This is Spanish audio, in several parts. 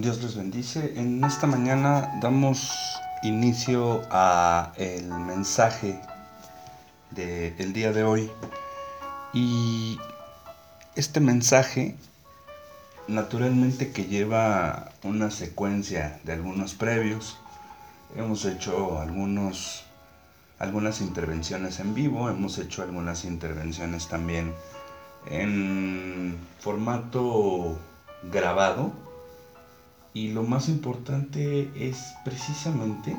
Dios les bendice. En esta mañana damos inicio a el mensaje del día de hoy. Y este mensaje naturalmente que lleva una secuencia de algunos previos. Hemos hecho algunos algunas intervenciones en vivo, hemos hecho algunas intervenciones también en formato grabado y lo más importante es precisamente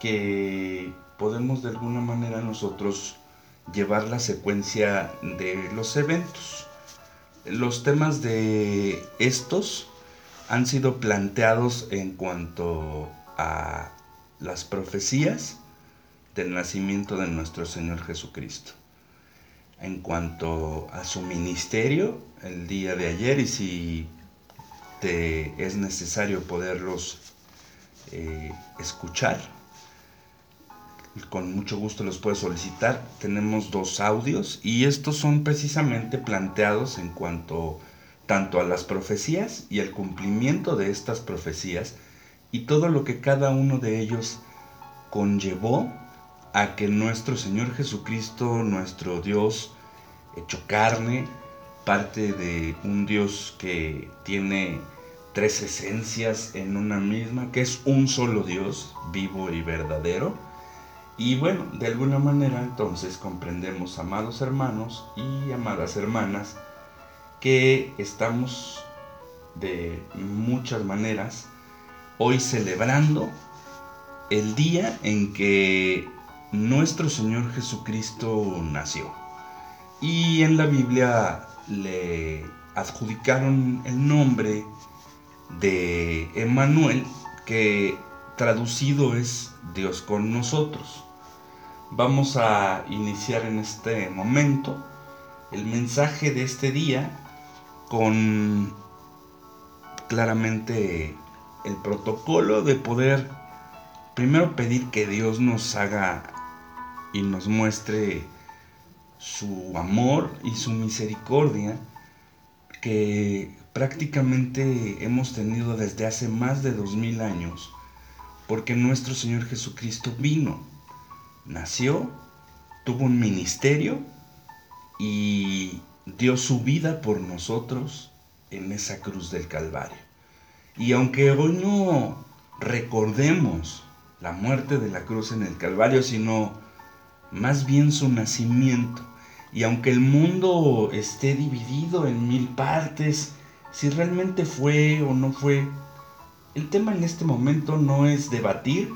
que podemos de alguna manera nosotros llevar la secuencia de los eventos. Los temas de estos han sido planteados en cuanto a las profecías del nacimiento de nuestro Señor Jesucristo. En cuanto a su ministerio, el día de ayer, y si es necesario poderlos eh, escuchar, con mucho gusto los puedes solicitar. Tenemos dos audios y estos son precisamente planteados en cuanto tanto a las profecías y el cumplimiento de estas profecías y todo lo que cada uno de ellos conllevó a que nuestro Señor Jesucristo, nuestro Dios hecho carne, parte de un Dios que tiene tres esencias en una misma, que es un solo Dios, vivo y verdadero. Y bueno, de alguna manera entonces comprendemos, amados hermanos y amadas hermanas, que estamos de muchas maneras hoy celebrando el día en que nuestro Señor Jesucristo nació. Y en la Biblia le adjudicaron el nombre de Emmanuel, que traducido es Dios con nosotros. Vamos a iniciar en este momento el mensaje de este día con claramente el protocolo de poder primero pedir que Dios nos haga y nos muestre su amor y su misericordia que prácticamente hemos tenido desde hace más de dos mil años, porque nuestro Señor Jesucristo vino, nació, tuvo un ministerio y dio su vida por nosotros en esa cruz del Calvario. Y aunque hoy no recordemos la muerte de la cruz en el Calvario, sino más bien su nacimiento. Y aunque el mundo esté dividido en mil partes, si realmente fue o no fue, el tema en este momento no es debatir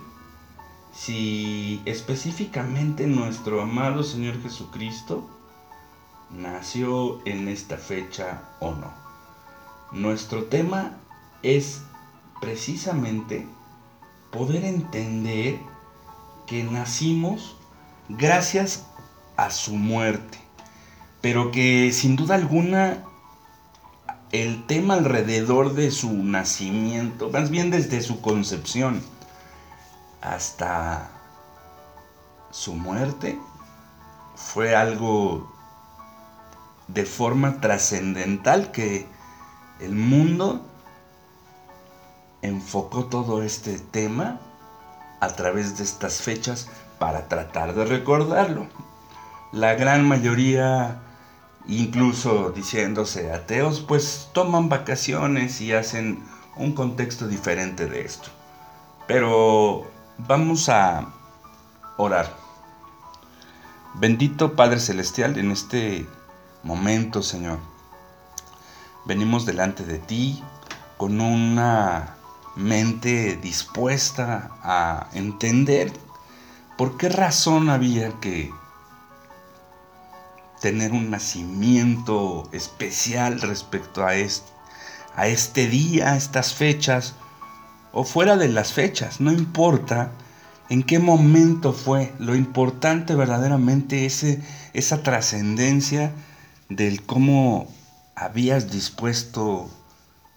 si específicamente nuestro amado Señor Jesucristo nació en esta fecha o no. Nuestro tema es precisamente poder entender que nacimos gracias a su muerte. Pero que sin duda alguna el tema alrededor de su nacimiento, más bien desde su concepción hasta su muerte, fue algo de forma trascendental que el mundo enfocó todo este tema a través de estas fechas para tratar de recordarlo. La gran mayoría, incluso diciéndose ateos, pues toman vacaciones y hacen un contexto diferente de esto. Pero vamos a orar. Bendito Padre Celestial, en este momento, Señor, venimos delante de ti con una mente dispuesta a entender ¿Por qué razón había que tener un nacimiento especial respecto a este, día, a estas fechas, o fuera de las fechas? No importa en qué momento fue, lo importante verdaderamente es esa trascendencia del cómo habías dispuesto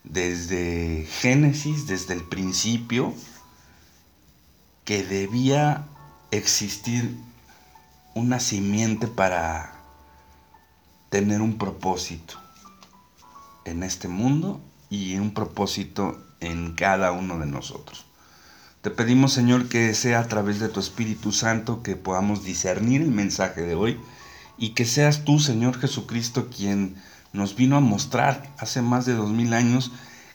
desde Génesis, desde el principio, que debía existir una simiente para tener un propósito en este mundo y un propósito en cada uno de nosotros. Te pedimos, Señor, que sea a través de tu Espíritu Santo que podamos discernir el mensaje de hoy y que seas tú, Señor Jesucristo, quien nos vino a mostrar hace más de dos mil años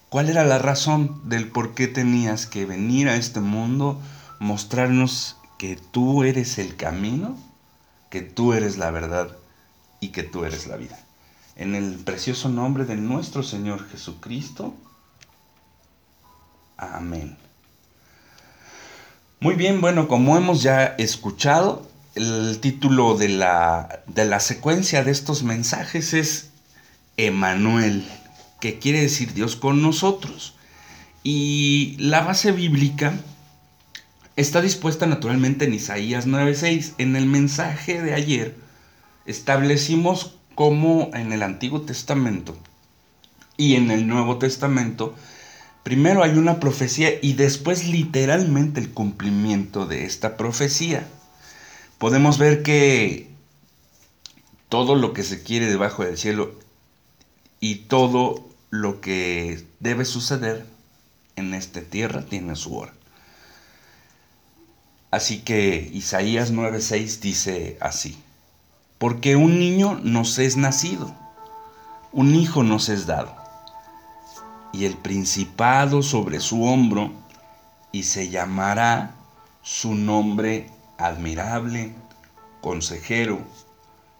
cuál era la razón del por qué tenías que venir a este mundo, mostrarnos que tú eres el camino, que tú eres la verdad y que tú eres la vida. En el precioso nombre de nuestro Señor Jesucristo. Amén. Muy bien, bueno, como hemos ya escuchado, el título de la, de la secuencia de estos mensajes es Emanuel, que quiere decir Dios con nosotros. Y la base bíblica está dispuesta naturalmente en Isaías 9:6. En el mensaje de ayer establecimos cómo en el Antiguo Testamento y en el Nuevo Testamento Primero hay una profecía y después literalmente el cumplimiento de esta profecía. Podemos ver que todo lo que se quiere debajo del cielo y todo lo que debe suceder en esta tierra tiene su hora. Así que Isaías 9:6 dice así, porque un niño nos es nacido, un hijo nos es dado y el principado sobre su hombro, y se llamará su nombre admirable, consejero,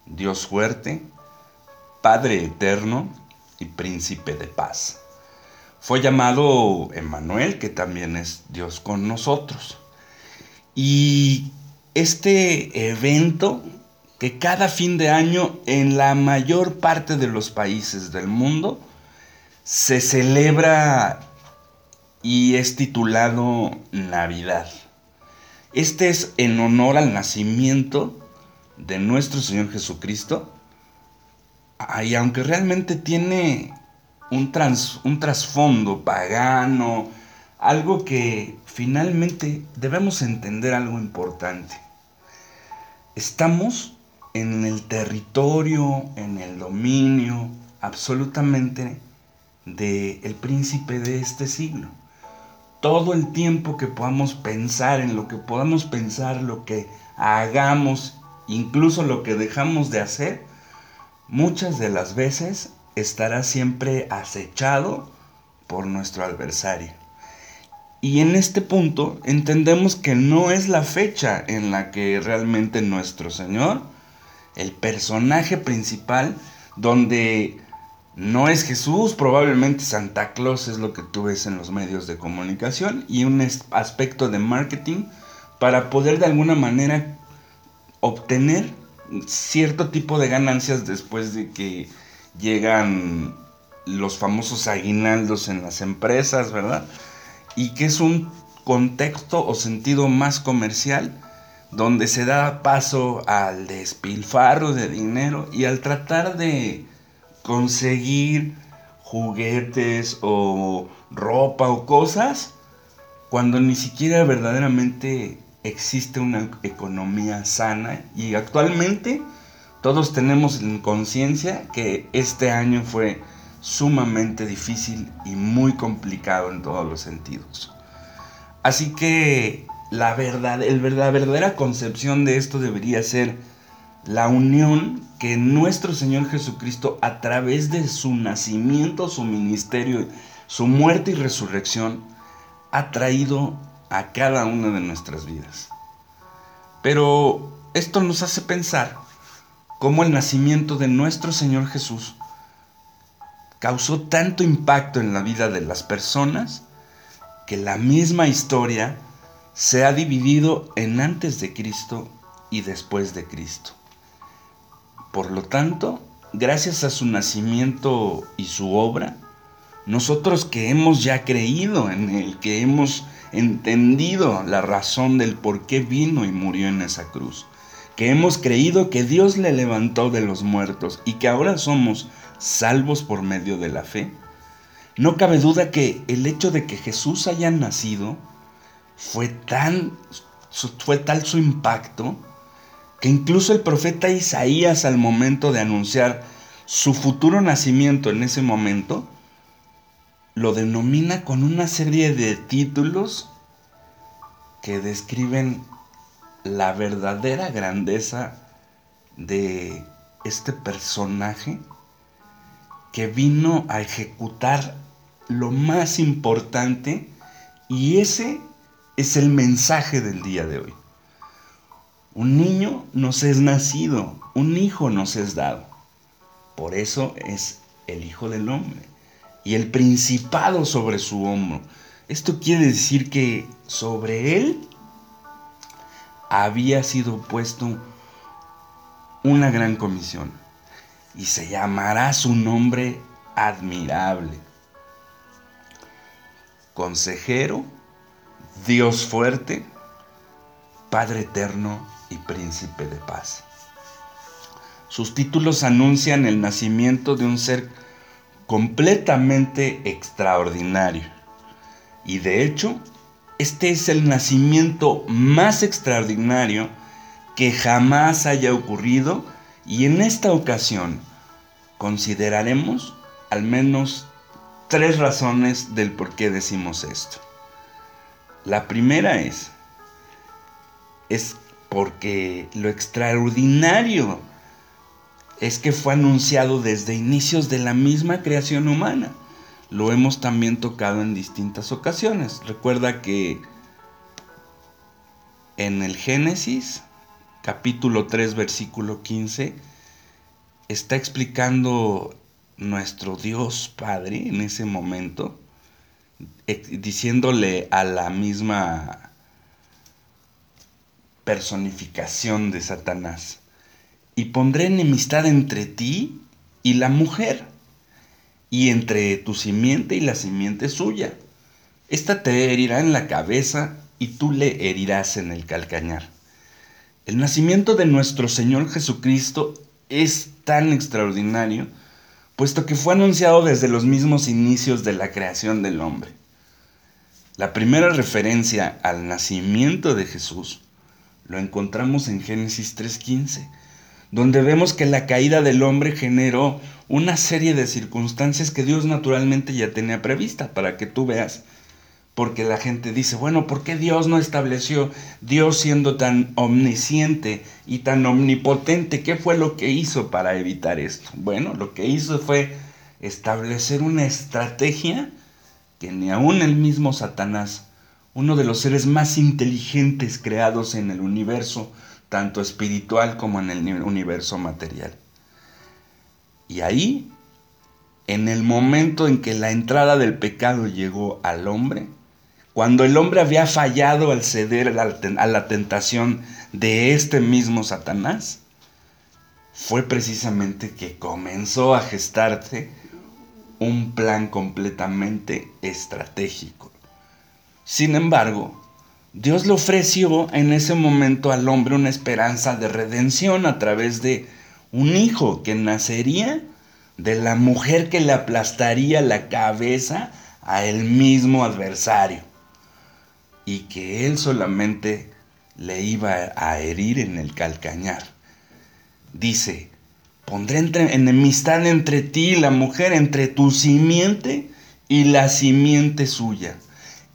Dios fuerte, Padre eterno y príncipe de paz. Fue llamado Emmanuel, que también es Dios con nosotros. Y este evento que cada fin de año en la mayor parte de los países del mundo se celebra y es titulado Navidad. Este es en honor al nacimiento de nuestro Señor Jesucristo. Y aunque realmente tiene un, un trasfondo pagano, algo que finalmente debemos entender algo importante. Estamos en el territorio, en el dominio absolutamente de el príncipe de este siglo. Todo el tiempo que podamos pensar en lo que podamos pensar, lo que hagamos, incluso lo que dejamos de hacer, muchas de las veces estará siempre acechado por nuestro adversario. Y en este punto entendemos que no es la fecha en la que realmente nuestro Señor, el personaje principal, donde no es Jesús, probablemente Santa Claus es lo que tú ves en los medios de comunicación y un aspecto de marketing para poder de alguna manera obtener cierto tipo de ganancias después de que llegan los famosos aguinaldos en las empresas, ¿verdad? Y que es un contexto o sentido más comercial donde se da paso al despilfarro de dinero y al tratar de conseguir juguetes o ropa o cosas cuando ni siquiera verdaderamente existe una economía sana. Y actualmente todos tenemos en conciencia que este año fue sumamente difícil y muy complicado en todos los sentidos. Así que la verdad, el, verdadera concepción de esto debería ser la unión que nuestro Señor Jesucristo a través de su nacimiento, su ministerio, su muerte y resurrección ha traído a cada una de nuestras vidas. Pero esto nos hace pensar cómo el nacimiento de nuestro Señor Jesús causó tanto impacto en la vida de las personas que la misma historia se ha dividido en antes de Cristo y después de Cristo. Por lo tanto, gracias a su nacimiento y su obra, nosotros que hemos ya creído en Él, que hemos entendido la razón del por qué vino y murió en esa cruz, que hemos creído que Dios le levantó de los muertos y que ahora somos salvos por medio de la fe, no cabe duda que el hecho de que Jesús haya nacido fue tan fue tal su impacto que incluso el profeta Isaías al momento de anunciar su futuro nacimiento en ese momento, lo denomina con una serie de títulos que describen la verdadera grandeza de este personaje que vino a ejecutar lo más importante y ese es el mensaje del día de hoy. Un niño nos es nacido, un hijo nos es dado. Por eso es el Hijo del Hombre y el principado sobre su hombro. Esto quiere decir que sobre él había sido puesto una gran comisión y se llamará su nombre admirable. Consejero, Dios fuerte, Padre eterno y príncipe de paz. Sus títulos anuncian el nacimiento de un ser completamente extraordinario. Y de hecho, este es el nacimiento más extraordinario que jamás haya ocurrido y en esta ocasión consideraremos al menos tres razones del por qué decimos esto. La primera es, es porque lo extraordinario es que fue anunciado desde inicios de la misma creación humana. Lo hemos también tocado en distintas ocasiones. Recuerda que en el Génesis, capítulo 3, versículo 15, está explicando nuestro Dios Padre en ese momento, diciéndole a la misma personificación de Satanás, y pondré enemistad entre ti y la mujer, y entre tu simiente y la simiente suya. Esta te herirá en la cabeza y tú le herirás en el calcañar. El nacimiento de nuestro Señor Jesucristo es tan extraordinario, puesto que fue anunciado desde los mismos inicios de la creación del hombre. La primera referencia al nacimiento de Jesús lo encontramos en Génesis 3.15, donde vemos que la caída del hombre generó una serie de circunstancias que Dios naturalmente ya tenía prevista, para que tú veas porque la gente dice, bueno, ¿por qué Dios no estableció, Dios siendo tan omnisciente y tan omnipotente, qué fue lo que hizo para evitar esto? Bueno, lo que hizo fue establecer una estrategia que ni aún el mismo Satanás, uno de los seres más inteligentes creados en el universo, tanto espiritual como en el universo material. Y ahí, en el momento en que la entrada del pecado llegó al hombre, cuando el hombre había fallado al ceder a la tentación de este mismo Satanás, fue precisamente que comenzó a gestarse un plan completamente estratégico. Sin embargo, Dios le ofreció en ese momento al hombre una esperanza de redención a través de un hijo que nacería de la mujer que le aplastaría la cabeza a el mismo adversario y que él solamente le iba a herir en el calcañar. Dice, pondré enemistad entre ti y la mujer, entre tu simiente y la simiente suya.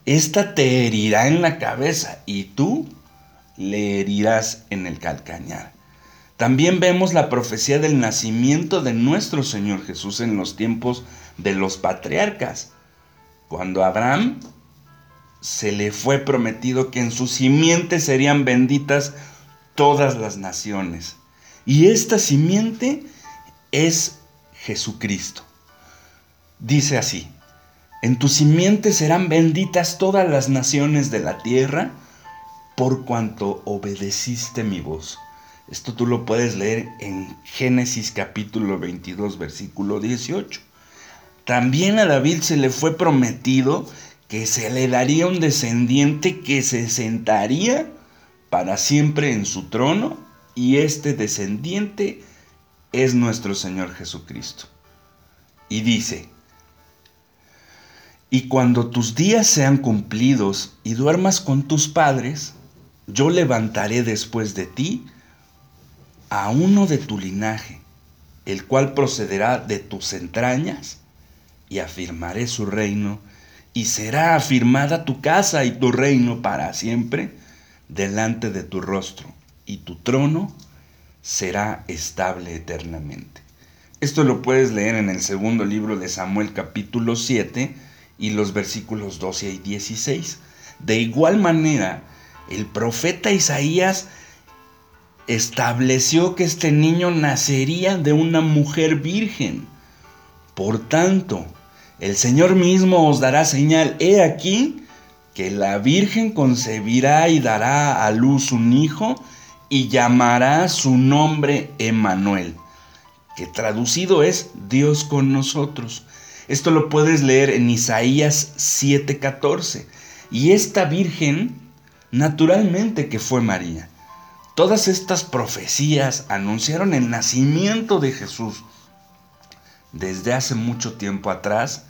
Esta te herirá en la cabeza y tú le herirás en el calcañar. También vemos la profecía del nacimiento de nuestro Señor Jesús en los tiempos de los patriarcas, cuando Abraham se le fue prometido que en su simiente serían benditas todas las naciones. Y esta simiente es Jesucristo. Dice así, en tu simiente serán benditas todas las naciones de la tierra por cuanto obedeciste mi voz. Esto tú lo puedes leer en Génesis capítulo 22 versículo 18. También a David se le fue prometido que se le daría un descendiente que se sentaría para siempre en su trono y este descendiente es nuestro Señor Jesucristo. Y dice, y cuando tus días sean cumplidos y duermas con tus padres, yo levantaré después de ti a uno de tu linaje, el cual procederá de tus entrañas y afirmaré su reino, y será afirmada tu casa y tu reino para siempre delante de tu rostro, y tu trono será estable eternamente. Esto lo puedes leer en el segundo libro de Samuel capítulo 7 y los versículos 12 y 16. De igual manera, el profeta Isaías estableció que este niño nacería de una mujer virgen. Por tanto, el Señor mismo os dará señal. He aquí que la Virgen concebirá y dará a luz un hijo y llamará su nombre Emanuel, que traducido es Dios con nosotros. Esto lo puedes leer en Isaías 7:14. Y esta Virgen, naturalmente que fue María. Todas estas profecías anunciaron el nacimiento de Jesús desde hace mucho tiempo atrás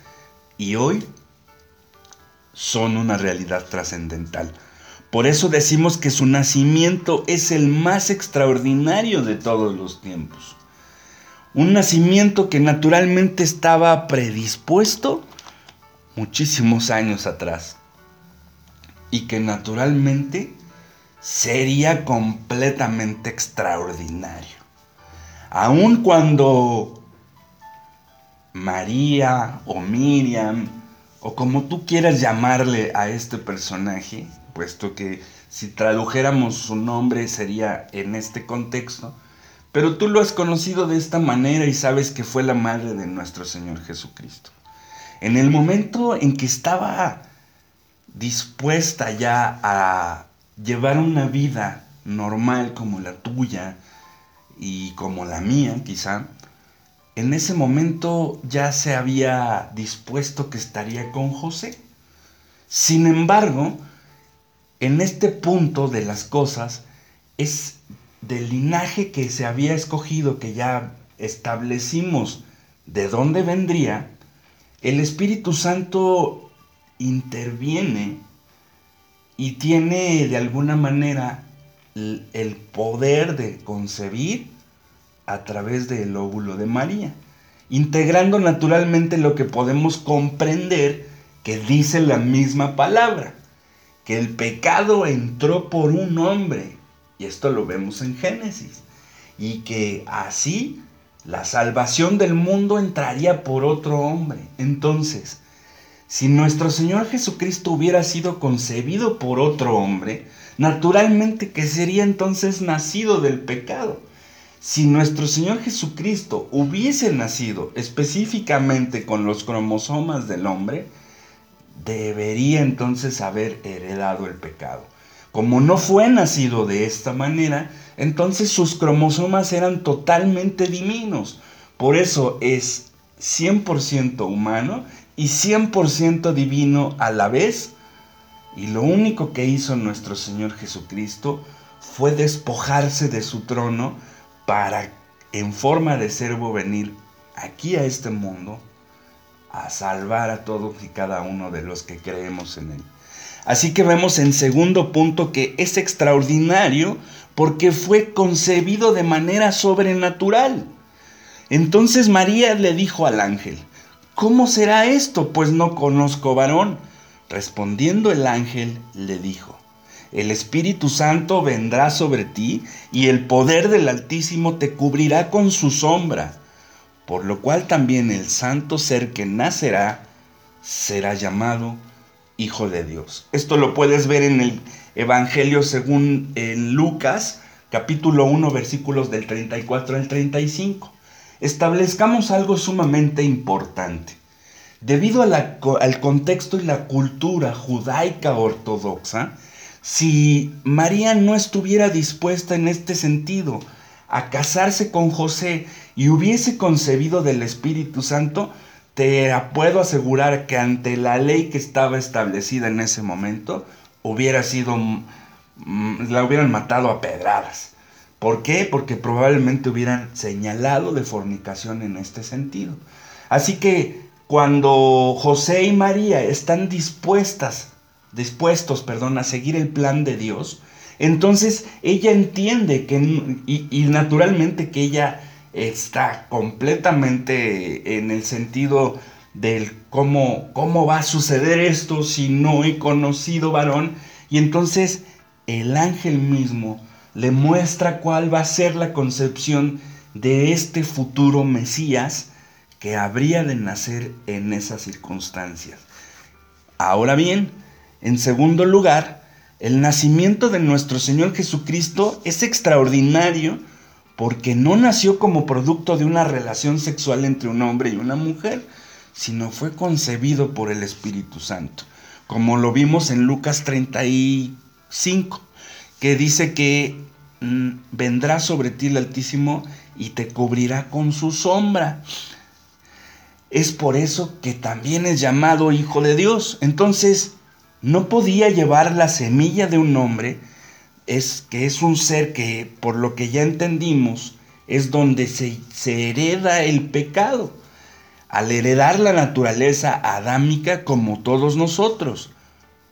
y hoy son una realidad trascendental. Por eso decimos que su nacimiento es el más extraordinario de todos los tiempos. Un nacimiento que naturalmente estaba predispuesto muchísimos años atrás y que naturalmente sería completamente extraordinario. Aun cuando María o Miriam o como tú quieras llamarle a este personaje, puesto que si tradujéramos su nombre sería en este contexto, pero tú lo has conocido de esta manera y sabes que fue la madre de nuestro Señor Jesucristo. En el momento en que estaba dispuesta ya a llevar una vida normal como la tuya y como la mía quizá, en ese momento ya se había dispuesto que estaría con José. Sin embargo, en este punto de las cosas es del linaje que se había escogido, que ya establecimos de dónde vendría, el Espíritu Santo interviene y tiene de alguna manera el poder de concebir a través del óvulo de María, integrando naturalmente lo que podemos comprender que dice la misma palabra, que el pecado entró por un hombre, y esto lo vemos en Génesis, y que así la salvación del mundo entraría por otro hombre. Entonces, si nuestro Señor Jesucristo hubiera sido concebido por otro hombre, naturalmente que sería entonces nacido del pecado si nuestro Señor Jesucristo hubiese nacido específicamente con los cromosomas del hombre, debería entonces haber heredado el pecado. Como no fue nacido de esta manera, entonces sus cromosomas eran totalmente divinos. Por eso es 100% humano y 100% divino a la vez. Y lo único que hizo nuestro Señor Jesucristo fue despojarse de su trono para en forma de servo venir aquí a este mundo a salvar a todos y cada uno de los que creemos en él. Así que vemos en segundo punto que es extraordinario porque fue concebido de manera sobrenatural. Entonces María le dijo al ángel, ¿cómo será esto? Pues no conozco varón. Respondiendo el ángel le dijo, el Espíritu Santo vendrá sobre ti y el poder del Altísimo te cubrirá con su sombra, por lo cual también el santo ser que nacerá será llamado Hijo de Dios. Esto lo puedes ver en el Evangelio según en Lucas, capítulo 1, versículos del 34 al 35. Establezcamos algo sumamente importante. Debido al contexto y la cultura judaica ortodoxa, si María no estuviera dispuesta en este sentido a casarse con José y hubiese concebido del Espíritu Santo, te puedo asegurar que ante la ley que estaba establecida en ese momento, hubiera sido, la hubieran matado a pedradas. ¿Por qué? Porque probablemente hubieran señalado de fornicación en este sentido. Así que cuando José y María están dispuestas dispuestos, perdón, a seguir el plan de Dios, entonces ella entiende que, y, naturalmente que ella está completamente en el sentido del cómo, cómo va a suceder esto si no he conocido varón. Y entonces el ángel mismo le muestra cuál va a ser la concepción de este futuro Mesías que habría de nacer en esas circunstancias. Ahora bien, en segundo lugar, el nacimiento de nuestro Señor Jesucristo es extraordinario porque no nació como producto de una relación sexual entre un hombre y una mujer, sino fue concebido por el Espíritu Santo, como lo vimos en Lucas 35, que dice que mm, vendrá sobre ti el Altísimo y te cubrirá con su sombra. Es por eso que también es llamado Hijo de Dios. Entonces, no podía llevar la semilla de un hombre, es que es un ser que, por lo que ya entendimos, es donde se, hereda el pecado al heredar la naturaleza adámica como todos nosotros.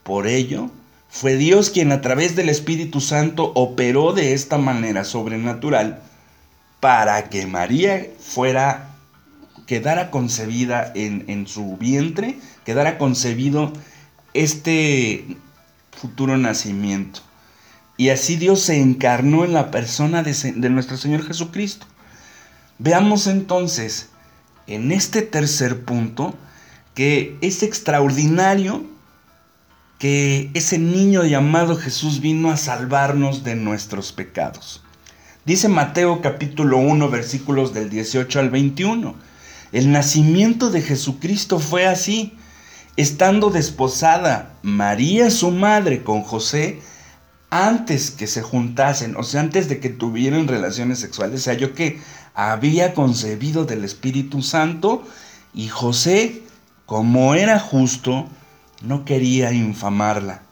Por ello, fue Dios quien a través del Espíritu Santo operó de esta manera sobrenatural para que María fuera, quedara concebida en, en su vientre, quedara concebido este futuro nacimiento. Y así Dios se encarnó en la persona de, de nuestro Señor Jesucristo. Veamos entonces en este tercer punto que es extraordinario que ese niño llamado Jesús vino a salvarnos de nuestros pecados. Dice Mateo capítulo 1 versículos del 18 al 21. El nacimiento de Jesucristo fue así. Estando desposada María su madre con José, antes que se juntasen, o sea, antes de que tuvieran relaciones sexuales, o sea, yo que había concebido del Espíritu Santo y José, como era justo, no quería infamarla.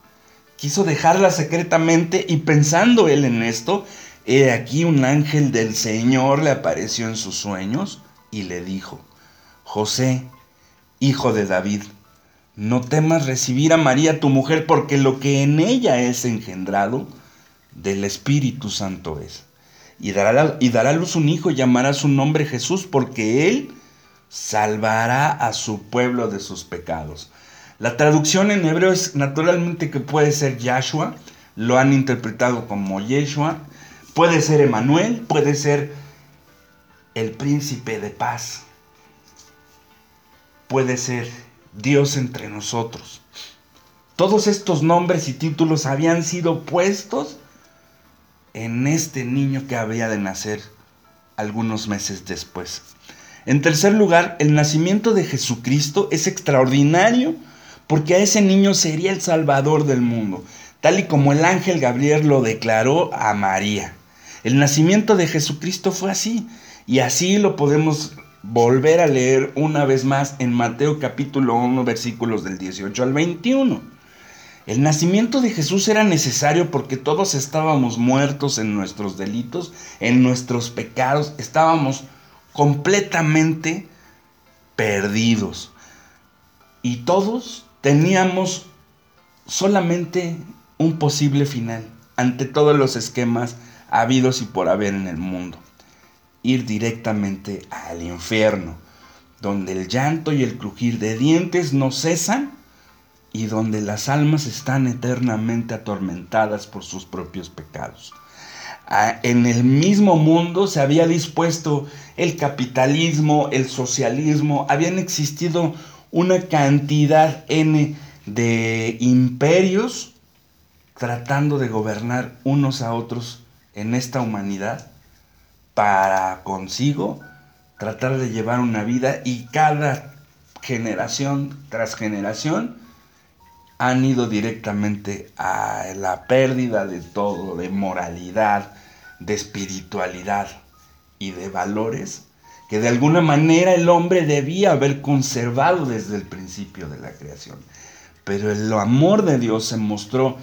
Quiso dejarla secretamente y pensando él en esto, he aquí un ángel del Señor le apareció en sus sueños y le dijo, José, hijo de David, no temas recibir a María tu mujer porque lo que en ella es engendrado del Espíritu Santo es. Y dará, y dará luz un hijo y llamará su nombre Jesús, porque él salvará a su pueblo de sus pecados. La traducción en hebreo es naturalmente que puede ser Yahshua, lo han interpretado como Yeshua, puede ser Emanuel, puede ser el príncipe de paz, puede ser Dios entre nosotros. Todos estos nombres y títulos habían sido puestos en este niño que había de nacer algunos meses después. En tercer lugar, el nacimiento de Jesucristo es extraordinario porque a ese niño sería el Salvador del mundo, tal y como el ángel Gabriel lo declaró a María. El nacimiento de Jesucristo fue así, y así lo podemos volver a leer una vez más en Mateo capítulo 1 versículos del 18 al 21. El nacimiento de Jesús era necesario porque todos estábamos muertos en nuestros delitos, en nuestros pecados, estábamos completamente perdidos. Y todos teníamos solamente un posible final ante todos los esquemas habidos y por haber en el mundo. Ir directamente al infierno, donde el llanto y el crujir de dientes no cesan y donde las almas están eternamente atormentadas por sus propios pecados. Ah, en el mismo mundo se había dispuesto el capitalismo, el socialismo, habían existido una cantidad N de imperios tratando de gobernar unos a otros en esta humanidad para consigo tratar de llevar una vida y cada generación tras generación han ido directamente a la pérdida de todo, de moralidad, de espiritualidad y de valores que de alguna manera el hombre debía haber conservado desde el principio de la creación. Pero el amor de Dios se mostró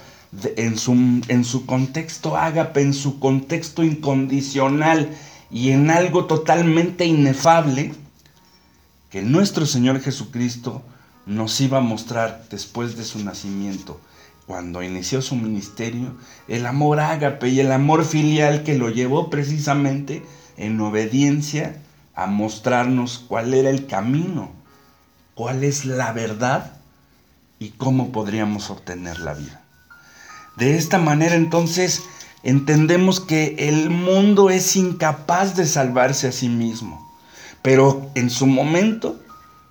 en su, en su contexto ágape, en su contexto incondicional y en algo totalmente inefable, que nuestro Señor Jesucristo nos iba a mostrar después de su nacimiento, cuando inició su ministerio, el amor ágape y el amor filial que lo llevó precisamente en obediencia a mostrarnos cuál era el camino, cuál es la verdad y cómo podríamos obtener la vida. De esta manera entonces entendemos que el mundo es incapaz de salvarse a sí mismo, pero en su momento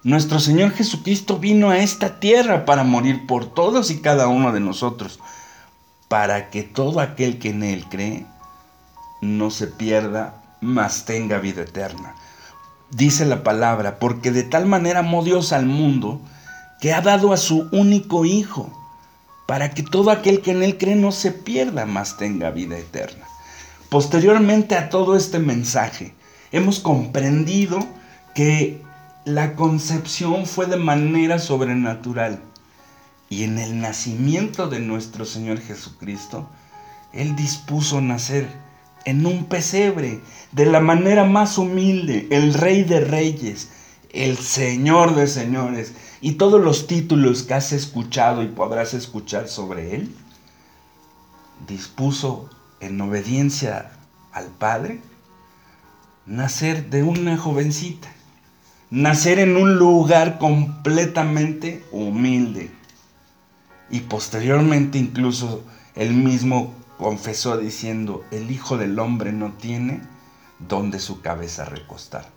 nuestro Señor Jesucristo vino a esta tierra para morir por todos y cada uno de nosotros, para que todo aquel que en Él cree no se pierda, mas tenga vida eterna. Dice la palabra, porque de tal manera amó Dios al mundo, que ha dado a su único Hijo, para que todo aquel que en Él cree no se pierda, mas tenga vida eterna. Posteriormente a todo este mensaje, hemos comprendido que la concepción fue de manera sobrenatural y en el nacimiento de nuestro Señor Jesucristo, Él dispuso nacer en un pesebre, de la manera más humilde, el Rey de Reyes, el Señor de Señores, y todos los títulos que has escuchado y podrás escuchar sobre Él, dispuso en obediencia al Padre nacer de una jovencita, nacer en un lugar completamente humilde. Y posteriormente incluso él mismo confesó diciendo, el Hijo del Hombre no tiene donde su cabeza recostar.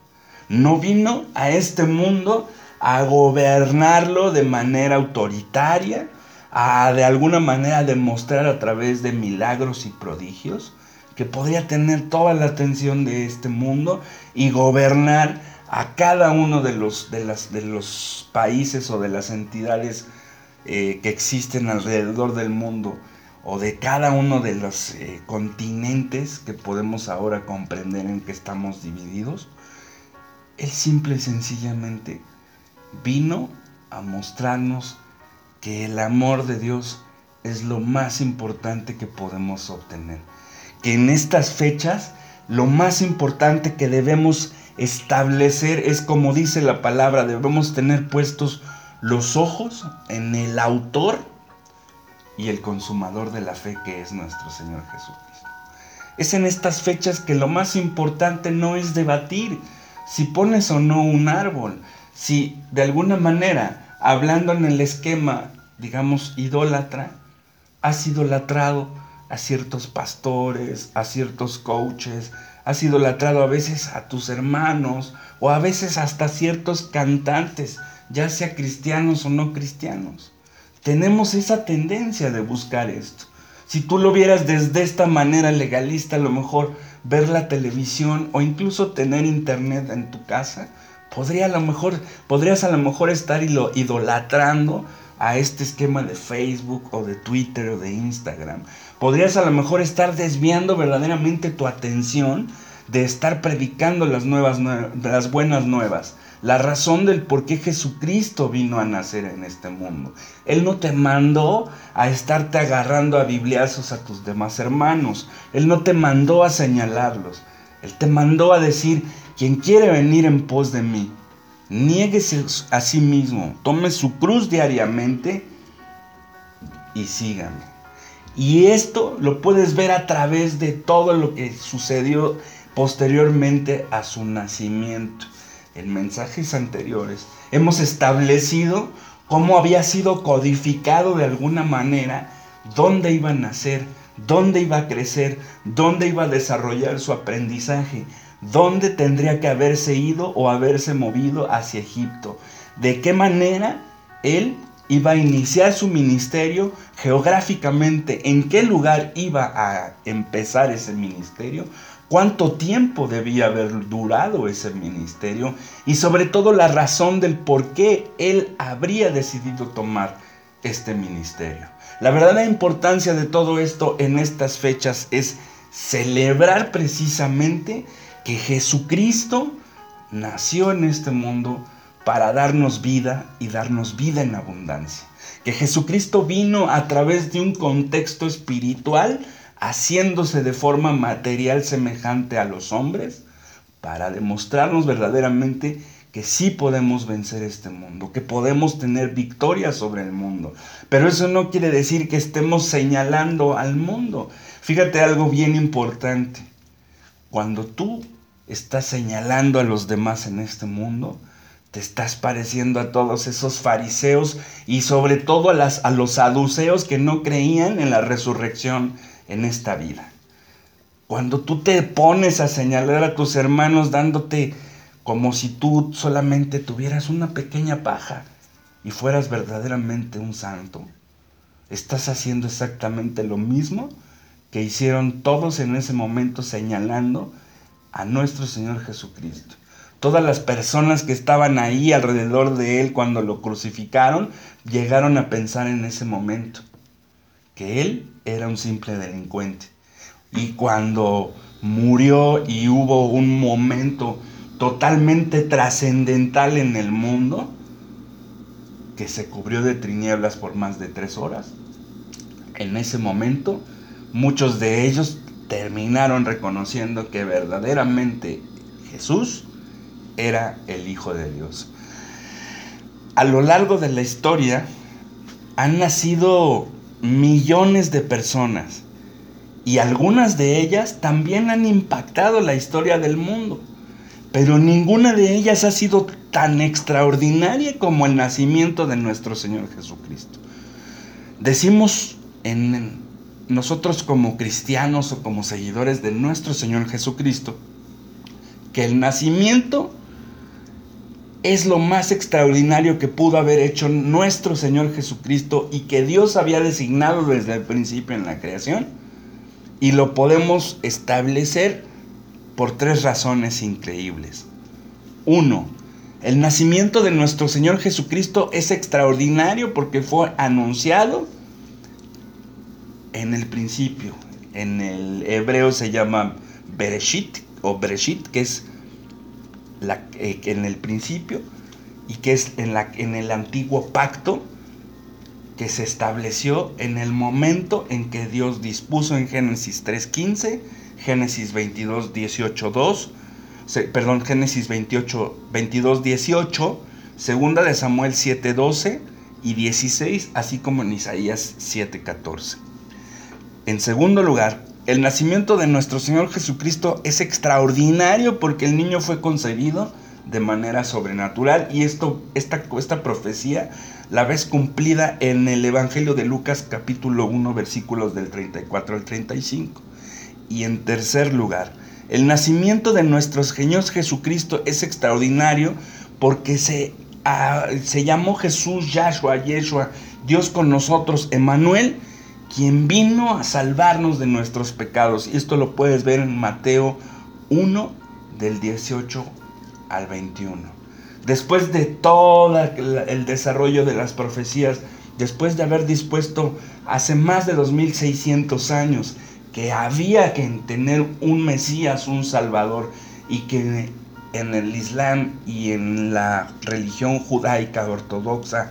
No vino a este mundo a gobernarlo de manera autoritaria, a de alguna manera demostrar a través de milagros y prodigios que podría tener toda la atención de este mundo y gobernar a cada uno de los, de las, de los países o de las entidades eh, que existen alrededor del mundo o de cada uno de los eh, continentes que podemos ahora comprender en que estamos divididos, Él simple y sencillamente vino a mostrarnos que el amor de Dios es lo más importante que podemos obtener. Que en estas fechas lo más importante que debemos establecer es como dice la palabra, debemos tener puestos los ojos en el autor y el consumador de la fe que es nuestro Señor Jesucristo. Es en estas fechas que lo más importante no es debatir si pones o no un árbol, si de alguna manera, hablando en el esquema, digamos, idólatra, has idolatrado a ciertos pastores, a ciertos coaches, has idolatrado a veces a tus hermanos o a veces hasta ciertos cantantes, ya sea cristianos o no cristianos. Tenemos esa tendencia de buscar esto. Si tú lo vieras desde esta manera legalista, a lo mejor ver la televisión o incluso tener internet en tu casa, podría a lo mejor, podrías a lo mejor estar idolatrando a este esquema de Facebook o de Twitter o de Instagram. Podrías a lo mejor estar desviando verdaderamente tu atención de estar predicando las, nuevas, las buenas nuevas. La razón del por qué Jesucristo vino a nacer en este mundo. Él no te mandó a estarte agarrando a bibliazos a tus demás hermanos. Él no te mandó a señalarlos. Él te mandó a decir, quien quiere venir en pos de mí, niéguese a sí mismo, tome su cruz diariamente y sígame. Y esto lo puedes ver a través de todo lo que sucedió posteriormente a su nacimiento. En mensajes anteriores hemos establecido cómo había sido codificado de alguna manera dónde iba a nacer, dónde iba a crecer, dónde iba a desarrollar su aprendizaje, dónde tendría que haberse ido o haberse movido hacia Egipto, de qué manera él iba a iniciar su ministerio geográficamente, en qué lugar iba a empezar ese ministerio, cuánto tiempo debía haber durado ese ministerio y sobre todo la razón del por qué él habría decidido tomar este ministerio. La verdadera importancia de todo esto en estas fechas es celebrar precisamente que Jesucristo nació en este mundo para darnos vida y darnos vida en abundancia. Que Jesucristo vino a través de un contexto espiritual, haciéndose de forma material semejante a los hombres, para demostrarnos verdaderamente que sí podemos vencer este mundo, que podemos tener victoria sobre el mundo. Pero eso no quiere decir que estemos señalando al mundo. Fíjate algo bien importante. Cuando tú estás señalando a los demás en este mundo, te estás pareciendo a todos esos fariseos y sobre todo a, los saduceos que no creían en la resurrección en esta vida. Cuando tú te pones a señalar a tus hermanos dándote como si tú solamente tuvieras una pequeña paja y fueras verdaderamente un santo, estás haciendo exactamente lo mismo que hicieron todos en ese momento señalando a nuestro Señor Jesucristo. Todas las personas que estaban ahí alrededor de él cuando lo crucificaron llegaron a pensar en ese momento que él era un simple delincuente. Y cuando murió y hubo un momento totalmente trascendental en el mundo, que se cubrió de tinieblas por más de tres horas, en ese momento muchos de ellos terminaron reconociendo que verdaderamente Jesús era el Hijo de Dios. A lo largo de la historia han nacido millones de personas y algunas de ellas también han impactado la historia del mundo, pero ninguna de ellas ha sido tan extraordinaria como el nacimiento de nuestro Señor Jesucristo. Decimos en nosotros como cristianos o como seguidores de nuestro Señor Jesucristo que el nacimiento es lo más extraordinario que pudo haber hecho nuestro Señor Jesucristo y que Dios había designado desde el principio en la creación. Y lo podemos establecer por tres razones increíbles. Uno, el nacimiento de nuestro Señor Jesucristo es extraordinario porque fue anunciado en el principio. En el hebreo se llama Bereshit o Bereshit, que es la, eh, en el principio y que es en, la, en el antiguo pacto que se estableció en el momento en que Dios dispuso en Génesis 3.15, Génesis 22, 18, 2, perdón, Génesis 28, 22, 18, segunda de Samuel 7, 12 y 16, así como en Isaías 7, 14. En segundo lugar, el nacimiento de nuestro Señor Jesucristo es extraordinario porque el niño fue concebido de manera sobrenatural y esto, esta, esta profecía la ves cumplida en el Evangelio de Lucas capítulo 1 versículos del 34 al 35. Y en tercer lugar, el nacimiento de nuestro Señor Jesucristo es extraordinario porque se, ah, se llamó Jesús, Yahshua, Yeshua, Dios con nosotros, Emanuel, quien vino a salvarnos de nuestros pecados. Y esto lo puedes ver en Mateo 1 del 18 al 21. Después de todo el desarrollo de las profecías, después de haber dispuesto hace más de 2600 años que había que tener un Mesías, un Salvador, y que en el Islam y en la religión judaica ortodoxa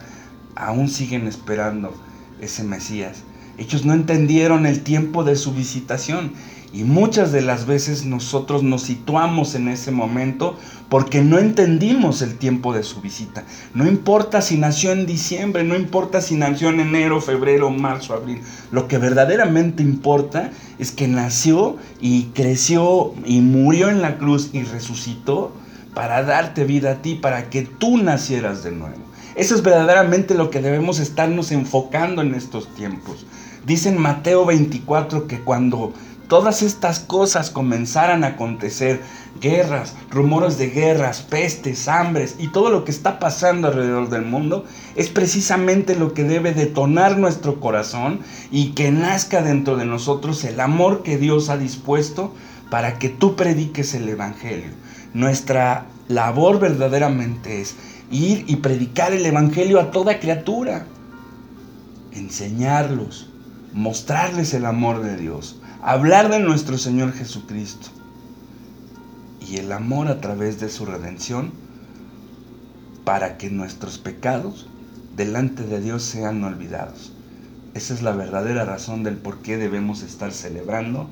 aún siguen esperando ese Mesías. Ellos no entendieron el tiempo de su visitación y muchas de las veces nosotros nos situamos en ese momento porque no entendimos el tiempo de su visita. No importa si nació en diciembre, no importa si nació en enero, febrero, marzo, abril. Lo que verdaderamente importa es que nació y creció y murió en la cruz y resucitó para darte vida a ti, para que tú nacieras de nuevo. Eso es verdaderamente lo que debemos estarnos enfocando en estos tiempos. Dice en Mateo 24 que cuando todas estas cosas comenzaran a acontecer, guerras, rumores de guerras, pestes, hambres y todo lo que está pasando alrededor del mundo, es precisamente lo que debe detonar nuestro corazón y que nazca dentro de nosotros el amor que Dios ha dispuesto para que tú prediques el Evangelio. Nuestra labor verdaderamente es ir y predicar el Evangelio a toda criatura, enseñarlos, mostrarles el amor de Dios, hablar de nuestro Señor Jesucristo y el amor a través de su redención para que nuestros pecados delante de Dios sean olvidados. Esa es la verdadera razón del por qué debemos estar celebrando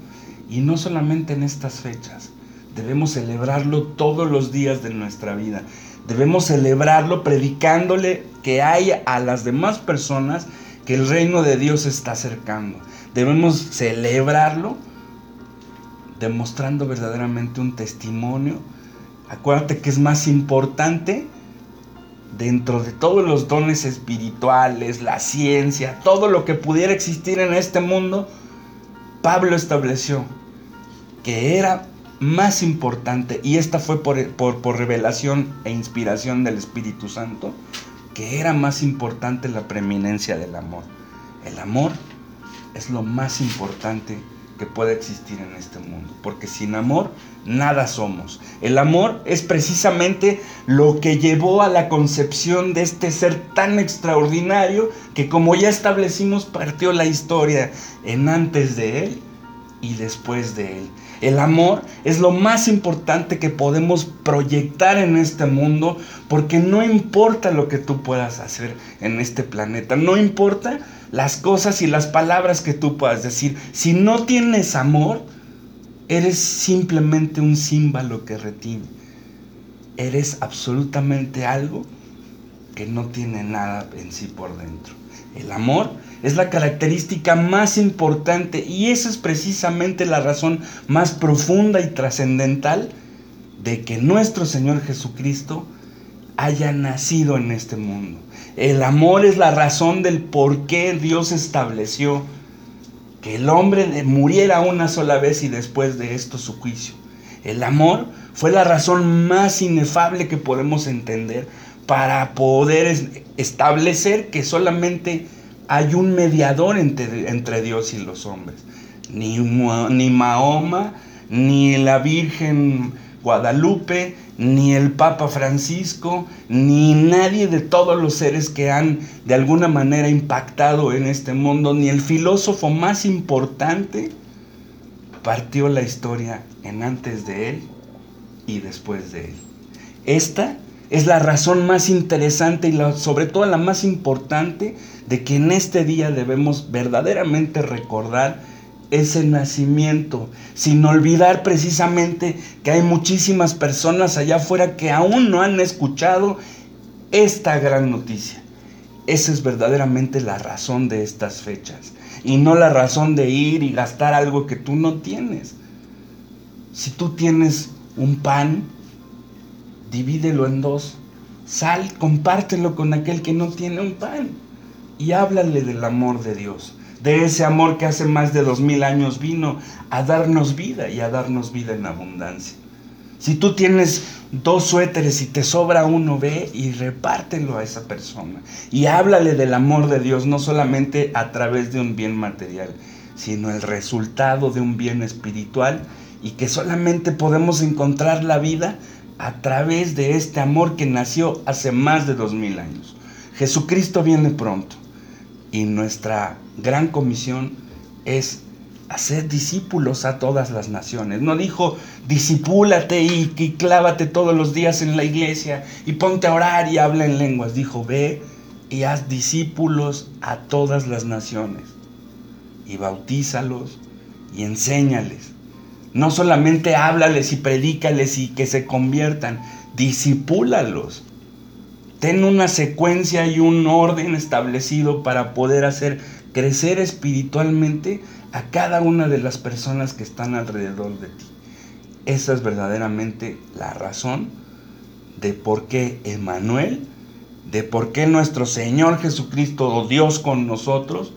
y no solamente en estas fechas. Debemos celebrarlo todos los días de nuestra vida. Debemos celebrarlo predicándole que hay a las demás personas que el reino de Dios está acercando. Debemos celebrarlo demostrando verdaderamente un testimonio. Acuérdate que es más importante dentro de todos los dones espirituales, la ciencia, todo lo que pudiera existir en este mundo, Pablo estableció que era más importante, y esta fue por, por, revelación e inspiración del Espíritu Santo, que era más importante la preeminencia del amor. El amor es lo más importante que puede existir en este mundo, porque sin amor nada somos. El amor es precisamente lo que llevó a la concepción de este ser tan extraordinario que como ya establecimos partió la historia en antes de él y después de él. El amor es lo más importante que podemos proyectar en este mundo porque no importa lo que tú puedas hacer en este planeta, no importa las cosas y las palabras que tú puedas decir. Si no tienes amor, eres simplemente un símbolo que retiene. Eres absolutamente algo que no tiene nada en sí por dentro. El amor es la característica más importante y esa es precisamente la razón más profunda y trascendental de que nuestro Señor Jesucristo haya nacido en este mundo. El amor es la razón del por qué Dios estableció que el hombre muriera una sola vez y después de esto su juicio. El amor fue la razón más inefable que podemos entender para poder establecer que solamente hay un mediador entre, Dios y los hombres. Ni, ni Mahoma, ni la Virgen Guadalupe, ni el Papa Francisco, ni nadie de todos los seres que han de alguna manera impactado en este mundo, ni el filósofo más importante, partió la historia en antes de él y después de él. Esta es la razón más interesante y sobre todo la más importante de que en este día debemos verdaderamente recordar ese nacimiento, sin olvidar precisamente que hay muchísimas personas allá afuera que aún no han escuchado esta gran noticia. Esa es verdaderamente la razón de estas fechas y no la razón de ir y gastar algo que tú no tienes. Si tú tienes un pan, divídelo en dos. Sal, compártelo con aquel que no tiene un pan y háblale del amor de Dios de ese amor que hace más de dos mil años vino a darnos vida y a darnos vida en abundancia. Si tú tienes dos suéteres y te sobra uno, ve y repártelo a esa persona. Y háblale del amor de Dios, no solamente a través de un bien material, sino el resultado de un bien espiritual y que solamente podemos encontrar la vida a través de este amor que nació hace más de dos mil años. Jesucristo viene pronto y nuestra gran comisión es hacer discípulos a todas las naciones. No dijo, disipúlate y, clávate todos los días en la iglesia y ponte a orar y habla en lenguas. Dijo, ve y haz discípulos a todas las naciones y bautízalos y enséñales. No solamente háblales y predícales y que se conviertan, disipúlalos. Ten una secuencia y un orden establecido para poder hacer crecer espiritualmente a cada una de las personas que están alrededor de ti. Esa es verdaderamente la razón de por qué Emanuel, de por qué nuestro Señor Jesucristo o Dios con nosotros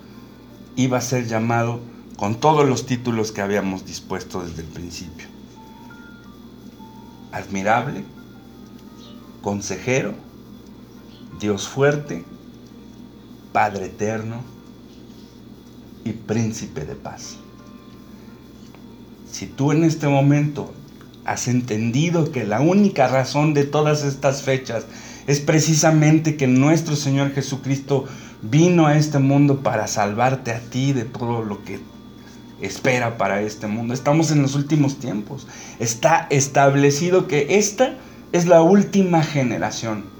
iba a ser llamado con todos los títulos que habíamos dispuesto desde el principio. Admirable, consejero, Dios fuerte, Padre eterno y príncipe de paz. Si tú en este momento has entendido que la única razón de todas estas fechas es precisamente que nuestro Señor Jesucristo vino a este mundo para salvarte a ti de todo lo que espera para este mundo. Estamos en los últimos tiempos. Está establecido que esta es la última generación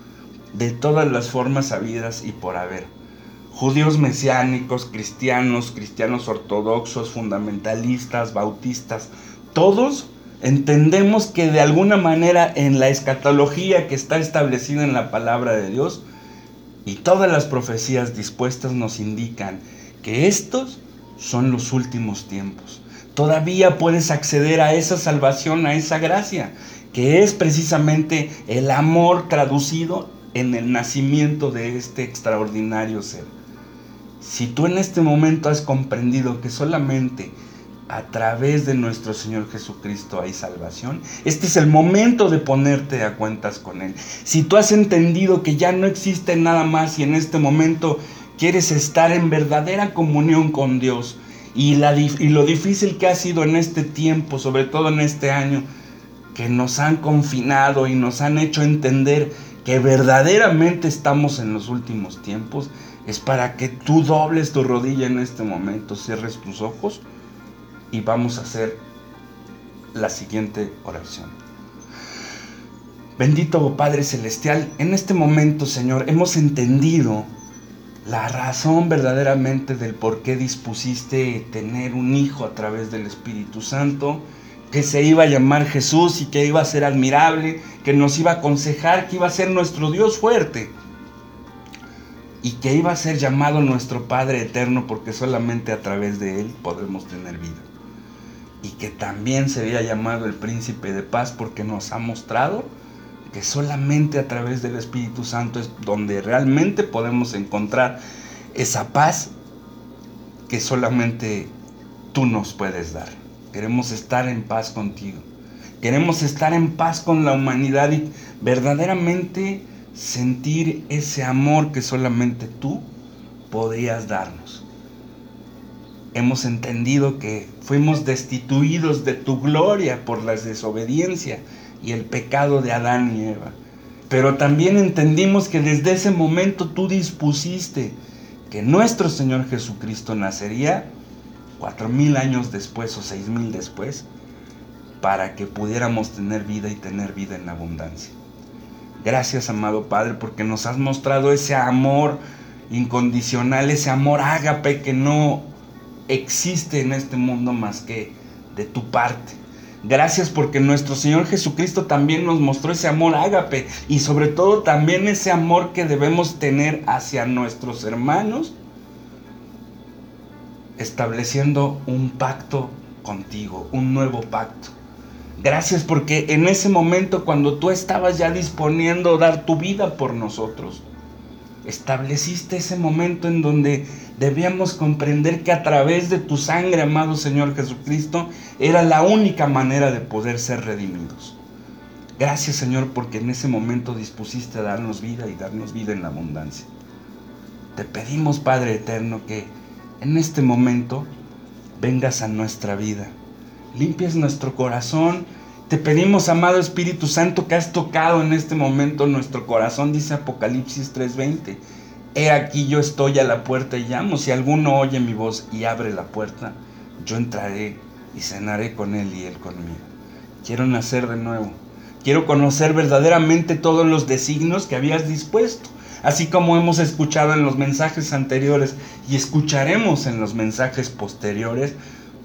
de todas las formas habidas y por haber. Judíos mesiánicos, cristianos, cristianos ortodoxos, fundamentalistas, bautistas, todos entendemos que de alguna manera en la escatología que está establecida en la palabra de Dios y todas las profecías dispuestas nos indican que estos son los últimos tiempos. Todavía puedes acceder a esa salvación, a esa gracia, que es precisamente el amor traducido en el nacimiento de este extraordinario ser. Si tú en este momento has comprendido que solamente a través de nuestro Señor Jesucristo hay salvación, este es el momento de ponerte a cuentas con Él. Si tú has entendido que ya no existe nada más y en este momento quieres estar en verdadera comunión con Dios y, lo difícil que ha sido en este tiempo, sobre todo en este año, que nos han confinado y nos han hecho entender que verdaderamente estamos en los últimos tiempos, es para que tú dobles tu rodilla en este momento, cierres tus ojos y vamos a hacer la siguiente oración. Bendito Padre Celestial, en este momento, Señor, hemos entendido la razón verdaderamente del por qué dispusiste tener un hijo a través del Espíritu Santo que se iba a llamar Jesús y que iba a ser admirable, que nos iba a aconsejar, que iba a ser nuestro Dios fuerte y que iba a ser llamado nuestro Padre eterno porque solamente a través de Él podemos tener vida. Y que también se había llamado el príncipe de paz porque nos ha mostrado que solamente a través del Espíritu Santo es donde realmente podemos encontrar esa paz que solamente tú nos puedes dar. Queremos estar en paz contigo. Queremos estar en paz con la humanidad y verdaderamente sentir ese amor que solamente tú podrías darnos. Hemos entendido que fuimos destituidos de tu gloria por la desobediencia y el pecado de Adán y Eva. Pero también entendimos que desde ese momento tú dispusiste que nuestro Señor Jesucristo nacería cuatro mil años después o seis mil después, para que pudiéramos tener vida y tener vida en abundancia. Gracias, amado Padre, porque nos has mostrado ese amor incondicional, ese amor ágape que no existe en este mundo más que de tu parte. Gracias porque nuestro Señor Jesucristo también nos mostró ese amor ágape y sobre todo también ese amor que debemos tener hacia nuestros hermanos estableciendo un pacto contigo, un nuevo pacto. Gracias porque en ese momento cuando tú estabas ya disponiendo dar tu vida por nosotros, estableciste ese momento en donde debíamos comprender que a través de tu sangre, amado Señor Jesucristo, era la única manera de poder ser redimidos. Gracias Señor porque en ese momento dispusiste a darnos vida y darnos vida en la abundancia. Te pedimos Padre Eterno que en este momento vengas a nuestra vida. Limpies nuestro corazón. Te pedimos, amado Espíritu Santo, que has tocado en este momento nuestro corazón, dice Apocalipsis 3:20. He aquí yo estoy a la puerta y llamo. Si alguno oye mi voz y abre la puerta, yo entraré y cenaré con él y él conmigo. Quiero nacer de nuevo. Quiero conocer verdaderamente todos los designios que habías dispuesto así como hemos escuchado en los mensajes anteriores y escucharemos en los mensajes posteriores,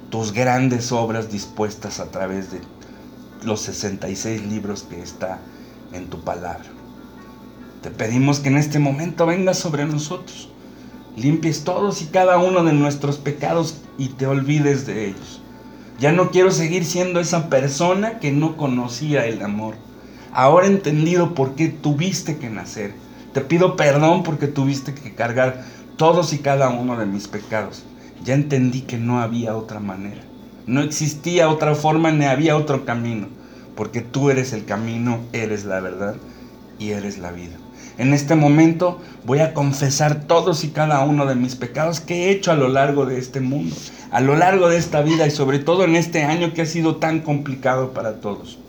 tus grandes obras dispuestas a través de los 66 libros que está en tu palabra. Te pedimos que en este momento vengas sobre nosotros, limpies todos y cada uno de nuestros pecados y te olvides de ellos. Ya no quiero seguir siendo esa persona que no conocía el amor. Ahora he entendido por qué tuviste que nacer te pido perdón porque tuviste que cargar todos y cada uno de mis pecados. Ya entendí que no había otra manera. No existía otra forma ni había otro camino. Porque tú eres el camino, eres la verdad y eres la vida. En este momento voy a confesar todos y cada uno de mis pecados que he hecho a lo largo de este mundo, a lo largo de esta vida y sobre todo en este año que ha sido tan complicado para todos.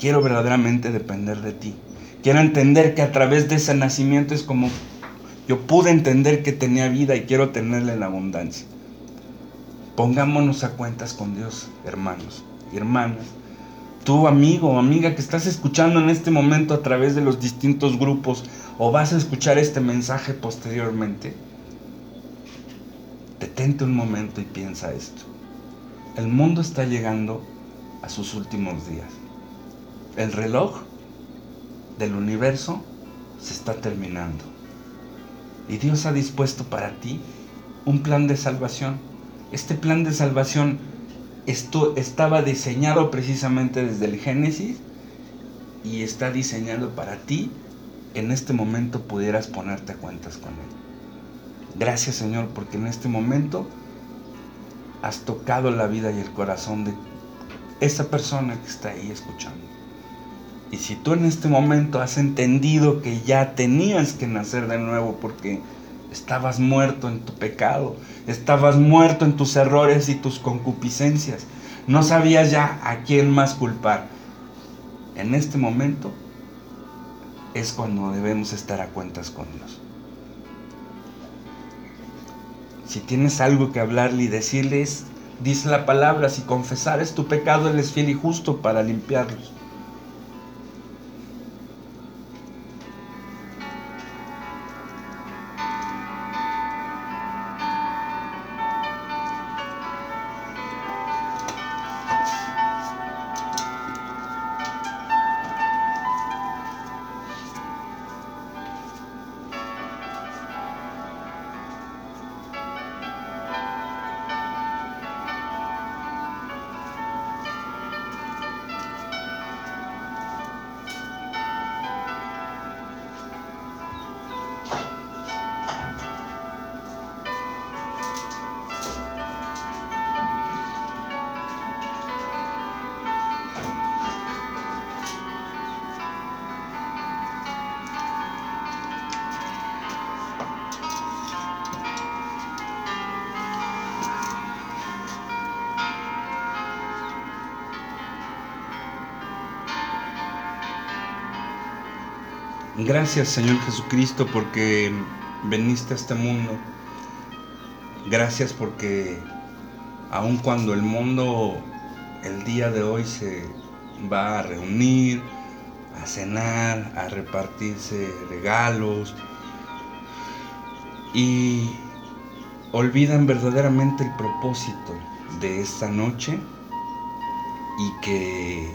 Quiero verdaderamente depender de ti. Quiero entender que a través de ese nacimiento es como yo pude entender que tenía vida y quiero tenerla en abundancia. Pongámonos a cuentas con Dios, hermanos y hermanas. Tú, amigo o amiga que estás escuchando en este momento a través de los distintos grupos o vas a escuchar este mensaje posteriormente, detente un momento y piensa esto. El mundo está llegando a sus últimos días. El reloj del universo se está terminando. Y Dios ha dispuesto para ti un plan de salvación. Este plan de salvación esto estaba diseñado precisamente desde el Génesis y está diseñado para ti en este momento pudieras ponerte a cuentas con Él. Gracias Señor porque en este momento has tocado la vida y el corazón de esa persona que está ahí escuchando. Y si tú en este momento has entendido que ya tenías que nacer de nuevo porque estabas muerto en tu pecado, estabas muerto en tus errores y tus concupiscencias, no sabías ya a quién más culpar. En este momento es cuando debemos estar a cuentas con Dios. Si tienes algo que hablarle y decirles, dice la palabra, si confesares tu pecado, Él es fiel y justo para limpiarlos. Gracias Señor Jesucristo porque veniste a este mundo. Gracias porque aun cuando el mundo el día de hoy se va a reunir, a cenar, a repartirse regalos y olvidan verdaderamente el propósito de esta noche y que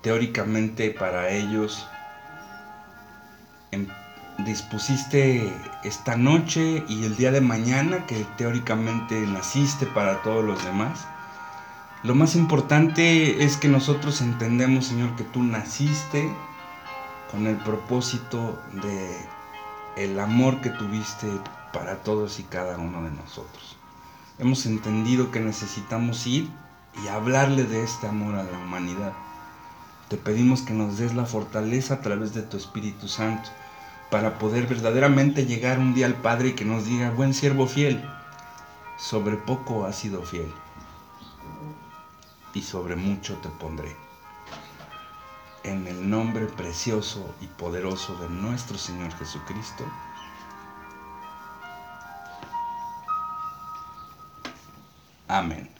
teóricamente para ellos dispusiste esta noche y el día de mañana que teóricamente naciste para todos los demás. Lo más importante es que nosotros entendemos, Señor, que tú naciste con el propósito de el amor que tuviste para todos y cada uno de nosotros. Hemos entendido que necesitamos ir y hablarle de este amor a la humanidad. Te pedimos que nos des la fortaleza a través de tu Espíritu Santo para poder verdaderamente llegar un día al Padre y que nos diga, buen siervo fiel, sobre poco has sido fiel y sobre mucho te pondré. En el nombre precioso y poderoso de nuestro Señor Jesucristo. Amén.